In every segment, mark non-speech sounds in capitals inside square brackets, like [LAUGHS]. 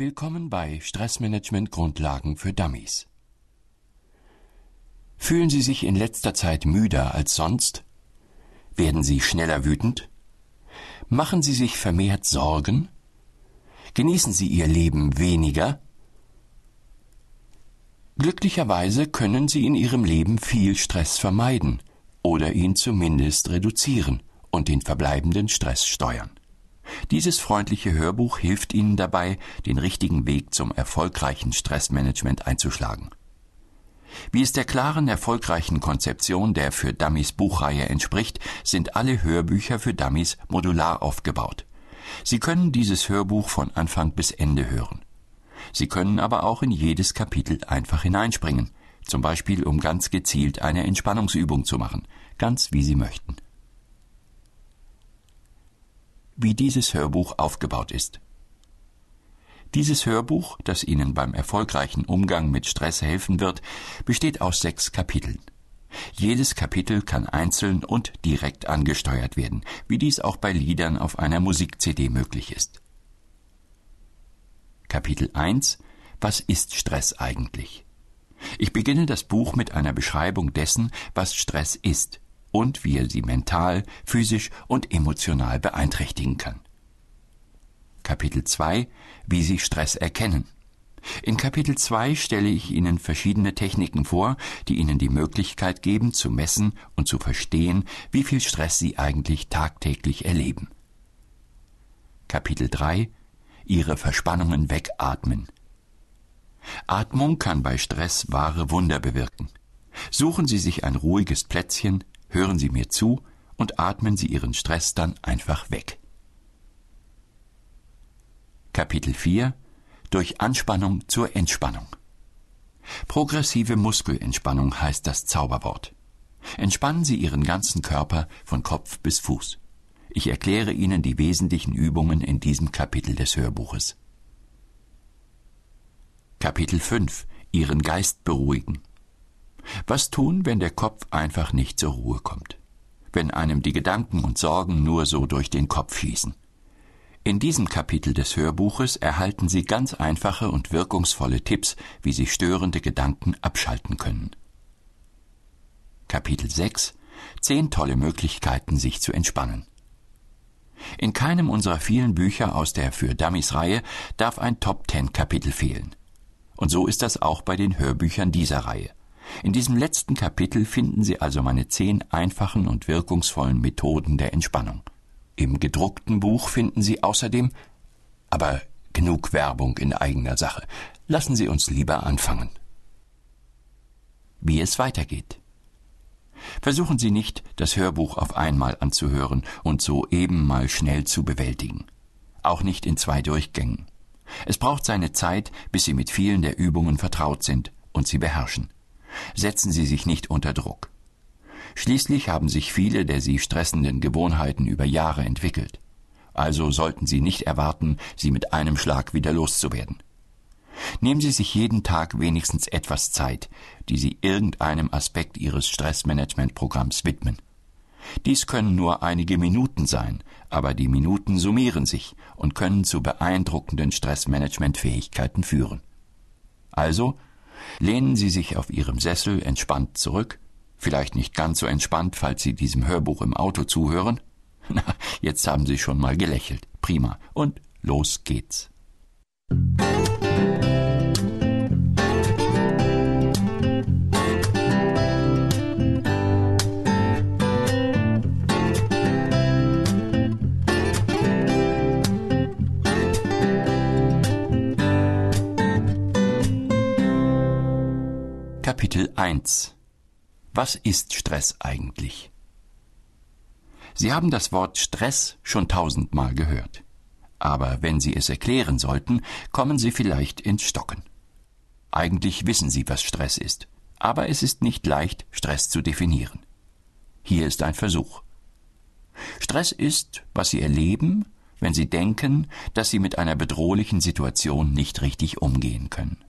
Willkommen bei Stressmanagement Grundlagen für Dummies. Fühlen Sie sich in letzter Zeit müder als sonst? Werden Sie schneller wütend? Machen Sie sich vermehrt Sorgen? Genießen Sie Ihr Leben weniger? Glücklicherweise können Sie in Ihrem Leben viel Stress vermeiden oder ihn zumindest reduzieren und den verbleibenden Stress steuern. Dieses freundliche Hörbuch hilft Ihnen dabei, den richtigen Weg zum erfolgreichen Stressmanagement einzuschlagen. Wie es der klaren, erfolgreichen Konzeption der für Dummies Buchreihe entspricht, sind alle Hörbücher für Dummies modular aufgebaut. Sie können dieses Hörbuch von Anfang bis Ende hören. Sie können aber auch in jedes Kapitel einfach hineinspringen, zum Beispiel um ganz gezielt eine Entspannungsübung zu machen, ganz wie Sie möchten wie dieses Hörbuch aufgebaut ist. Dieses Hörbuch, das Ihnen beim erfolgreichen Umgang mit Stress helfen wird, besteht aus sechs Kapiteln. Jedes Kapitel kann einzeln und direkt angesteuert werden, wie dies auch bei Liedern auf einer Musik-CD möglich ist. Kapitel 1 Was ist Stress eigentlich? Ich beginne das Buch mit einer Beschreibung dessen, was Stress ist und wie er sie mental, physisch und emotional beeinträchtigen kann. Kapitel 2 Wie Sie Stress erkennen. In Kapitel 2 stelle ich Ihnen verschiedene Techniken vor, die Ihnen die Möglichkeit geben, zu messen und zu verstehen, wie viel Stress Sie eigentlich tagtäglich erleben. Kapitel 3 Ihre Verspannungen wegatmen. Atmung kann bei Stress wahre Wunder bewirken. Suchen Sie sich ein ruhiges Plätzchen, hören Sie mir zu und atmen Sie Ihren Stress dann einfach weg. Kapitel 4 Durch Anspannung zur Entspannung. Progressive Muskelentspannung heißt das Zauberwort. Entspannen Sie Ihren ganzen Körper von Kopf bis Fuß. Ich erkläre Ihnen die wesentlichen Übungen in diesem Kapitel des Hörbuches. Kapitel 5 Ihren Geist beruhigen. Was tun, wenn der Kopf einfach nicht zur Ruhe kommt? Wenn einem die Gedanken und Sorgen nur so durch den Kopf schießen? In diesem Kapitel des Hörbuches erhalten Sie ganz einfache und wirkungsvolle Tipps, wie Sie störende Gedanken abschalten können. Kapitel 6 Zehn tolle Möglichkeiten, sich zu entspannen. In keinem unserer vielen Bücher aus der Für Dummies Reihe darf ein Top Ten Kapitel fehlen. Und so ist das auch bei den Hörbüchern dieser Reihe. In diesem letzten Kapitel finden Sie also meine zehn einfachen und wirkungsvollen Methoden der Entspannung. Im gedruckten Buch finden Sie außerdem aber genug Werbung in eigener Sache. Lassen Sie uns lieber anfangen. Wie es weitergeht. Versuchen Sie nicht, das Hörbuch auf einmal anzuhören und so eben mal schnell zu bewältigen. Auch nicht in zwei Durchgängen. Es braucht seine Zeit, bis Sie mit vielen der Übungen vertraut sind und sie beherrschen. Setzen Sie sich nicht unter Druck. Schließlich haben sich viele der Sie stressenden Gewohnheiten über Jahre entwickelt. Also sollten Sie nicht erwarten, sie mit einem Schlag wieder loszuwerden. Nehmen Sie sich jeden Tag wenigstens etwas Zeit, die Sie irgendeinem Aspekt Ihres Stressmanagementprogramms widmen. Dies können nur einige Minuten sein, aber die Minuten summieren sich und können zu beeindruckenden Stressmanagementfähigkeiten führen. Also Lehnen Sie sich auf Ihrem Sessel entspannt zurück, vielleicht nicht ganz so entspannt, falls Sie diesem Hörbuch im Auto zuhören. [LAUGHS] Na, jetzt haben Sie schon mal gelächelt. Prima. Und los geht's. Kapitel 1 Was ist Stress eigentlich? Sie haben das Wort Stress schon tausendmal gehört. Aber wenn Sie es erklären sollten, kommen Sie vielleicht ins Stocken. Eigentlich wissen Sie, was Stress ist, aber es ist nicht leicht, Stress zu definieren. Hier ist ein Versuch. Stress ist, was Sie erleben, wenn Sie denken, dass Sie mit einer bedrohlichen Situation nicht richtig umgehen können.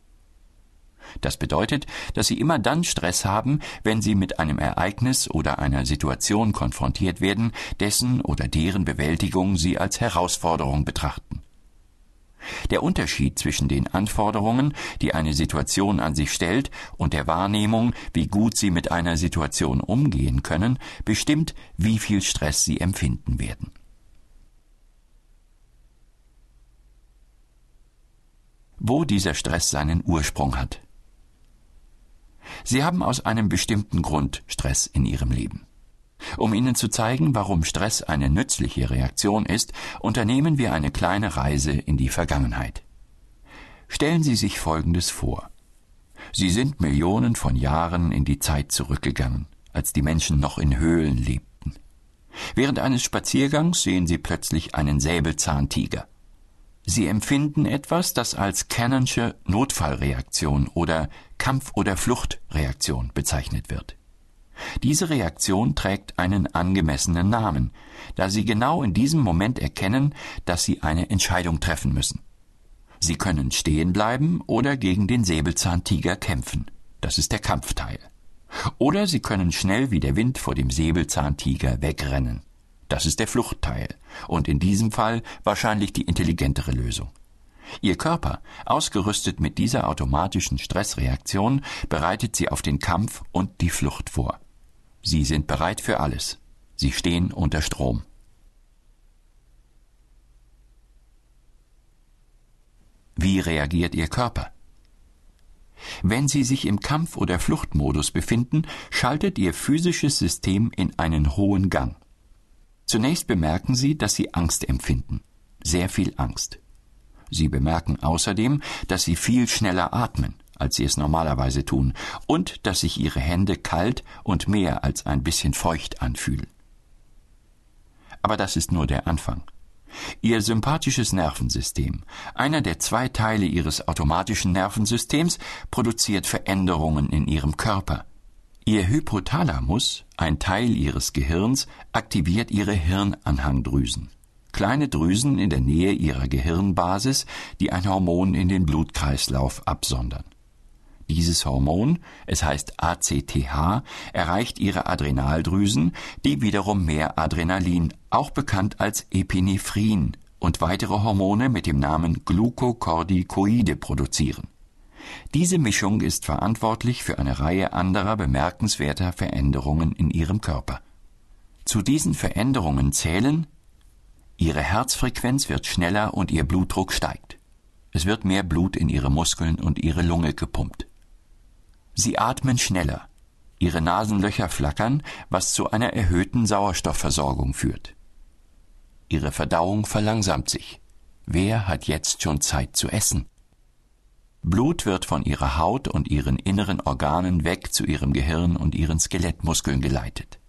Das bedeutet, dass Sie immer dann Stress haben, wenn Sie mit einem Ereignis oder einer Situation konfrontiert werden, dessen oder deren Bewältigung Sie als Herausforderung betrachten. Der Unterschied zwischen den Anforderungen, die eine Situation an sich stellt, und der Wahrnehmung, wie gut Sie mit einer Situation umgehen können, bestimmt, wie viel Stress Sie empfinden werden. Wo dieser Stress seinen Ursprung hat. Sie haben aus einem bestimmten Grund Stress in Ihrem Leben. Um Ihnen zu zeigen, warum Stress eine nützliche Reaktion ist, unternehmen wir eine kleine Reise in die Vergangenheit. Stellen Sie sich Folgendes vor. Sie sind Millionen von Jahren in die Zeit zurückgegangen, als die Menschen noch in Höhlen lebten. Während eines Spaziergangs sehen Sie plötzlich einen Säbelzahntiger. Sie empfinden etwas, das als Cannonsche Notfallreaktion oder Kampf- oder Fluchtreaktion bezeichnet wird. Diese Reaktion trägt einen angemessenen Namen, da Sie genau in diesem Moment erkennen, dass Sie eine Entscheidung treffen müssen. Sie können stehen bleiben oder gegen den Säbelzahntiger kämpfen. Das ist der Kampfteil. Oder Sie können schnell wie der Wind vor dem Säbelzahntiger wegrennen. Das ist der Fluchtteil. Und in diesem Fall wahrscheinlich die intelligentere Lösung. Ihr Körper, ausgerüstet mit dieser automatischen Stressreaktion, bereitet sie auf den Kampf und die Flucht vor. Sie sind bereit für alles. Sie stehen unter Strom. Wie reagiert Ihr Körper? Wenn Sie sich im Kampf- oder Fluchtmodus befinden, schaltet Ihr physisches System in einen hohen Gang. Zunächst bemerken Sie, dass Sie Angst empfinden. Sehr viel Angst. Sie bemerken außerdem, dass Sie viel schneller atmen als sie es normalerweise tun, und dass sich ihre Hände kalt und mehr als ein bisschen feucht anfühlen. Aber das ist nur der Anfang. Ihr sympathisches Nervensystem, einer der zwei Teile ihres automatischen Nervensystems, produziert Veränderungen in ihrem Körper. Ihr Hypothalamus, ein Teil ihres Gehirns, aktiviert ihre Hirnanhangdrüsen. Kleine Drüsen in der Nähe ihrer Gehirnbasis, die ein Hormon in den Blutkreislauf absondern. Dieses Hormon, es heißt ACTH, erreicht ihre Adrenaldrüsen, die wiederum mehr Adrenalin, auch bekannt als Epinephrin, und weitere Hormone mit dem Namen Glucocorticoide produzieren. Diese Mischung ist verantwortlich für eine Reihe anderer bemerkenswerter Veränderungen in ihrem Körper. Zu diesen Veränderungen zählen Ihre Herzfrequenz wird schneller und Ihr Blutdruck steigt. Es wird mehr Blut in Ihre Muskeln und Ihre Lunge gepumpt. Sie atmen schneller. Ihre Nasenlöcher flackern, was zu einer erhöhten Sauerstoffversorgung führt. Ihre Verdauung verlangsamt sich. Wer hat jetzt schon Zeit zu essen? Blut wird von ihrer Haut und ihren inneren Organen weg zu ihrem Gehirn und ihren Skelettmuskeln geleitet.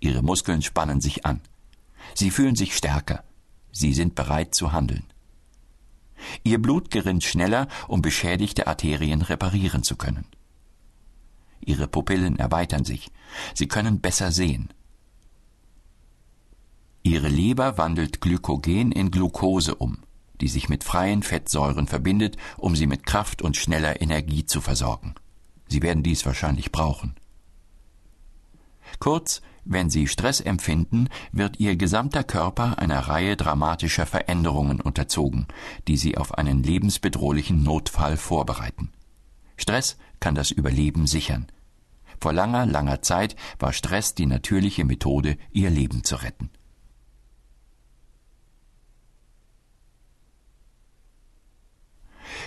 Ihre Muskeln spannen sich an. Sie fühlen sich stärker. Sie sind bereit zu handeln. Ihr Blut gerinnt schneller, um beschädigte Arterien reparieren zu können. Ihre Pupillen erweitern sich. Sie können besser sehen. Ihre Leber wandelt Glykogen in Glucose um, die sich mit freien Fettsäuren verbindet, um sie mit Kraft und schneller Energie zu versorgen. Sie werden dies wahrscheinlich brauchen. Kurz, wenn Sie Stress empfinden, wird Ihr gesamter Körper einer Reihe dramatischer Veränderungen unterzogen, die Sie auf einen lebensbedrohlichen Notfall vorbereiten. Stress kann das Überleben sichern. Vor langer, langer Zeit war Stress die natürliche Methode, ihr Leben zu retten.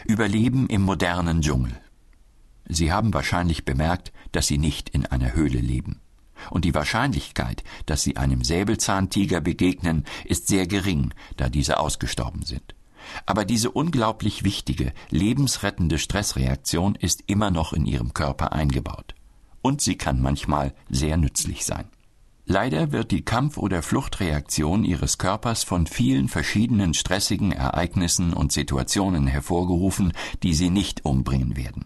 Überleben im modernen Dschungel. Sie haben wahrscheinlich bemerkt, dass Sie nicht in einer Höhle leben. Und die Wahrscheinlichkeit, dass Sie einem Säbelzahntiger begegnen, ist sehr gering, da diese ausgestorben sind. Aber diese unglaublich wichtige, lebensrettende Stressreaktion ist immer noch in Ihrem Körper eingebaut und sie kann manchmal sehr nützlich sein. Leider wird die Kampf- oder Fluchtreaktion ihres Körpers von vielen verschiedenen stressigen Ereignissen und Situationen hervorgerufen, die sie nicht umbringen werden.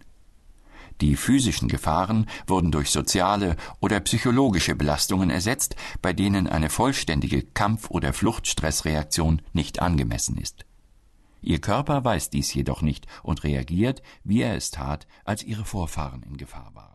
Die physischen Gefahren wurden durch soziale oder psychologische Belastungen ersetzt, bei denen eine vollständige Kampf- oder Fluchtstressreaktion nicht angemessen ist. Ihr Körper weiß dies jedoch nicht und reagiert, wie er es tat, als ihre Vorfahren in Gefahr waren.